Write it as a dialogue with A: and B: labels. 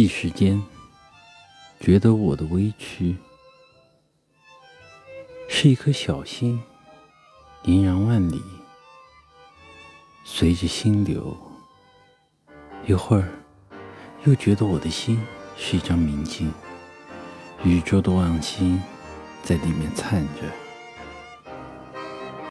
A: 一时间觉得我的委屈是一颗小星萦然万里随着心流一会儿又觉得我的心是一张明镜宇宙的望星在里面灿着。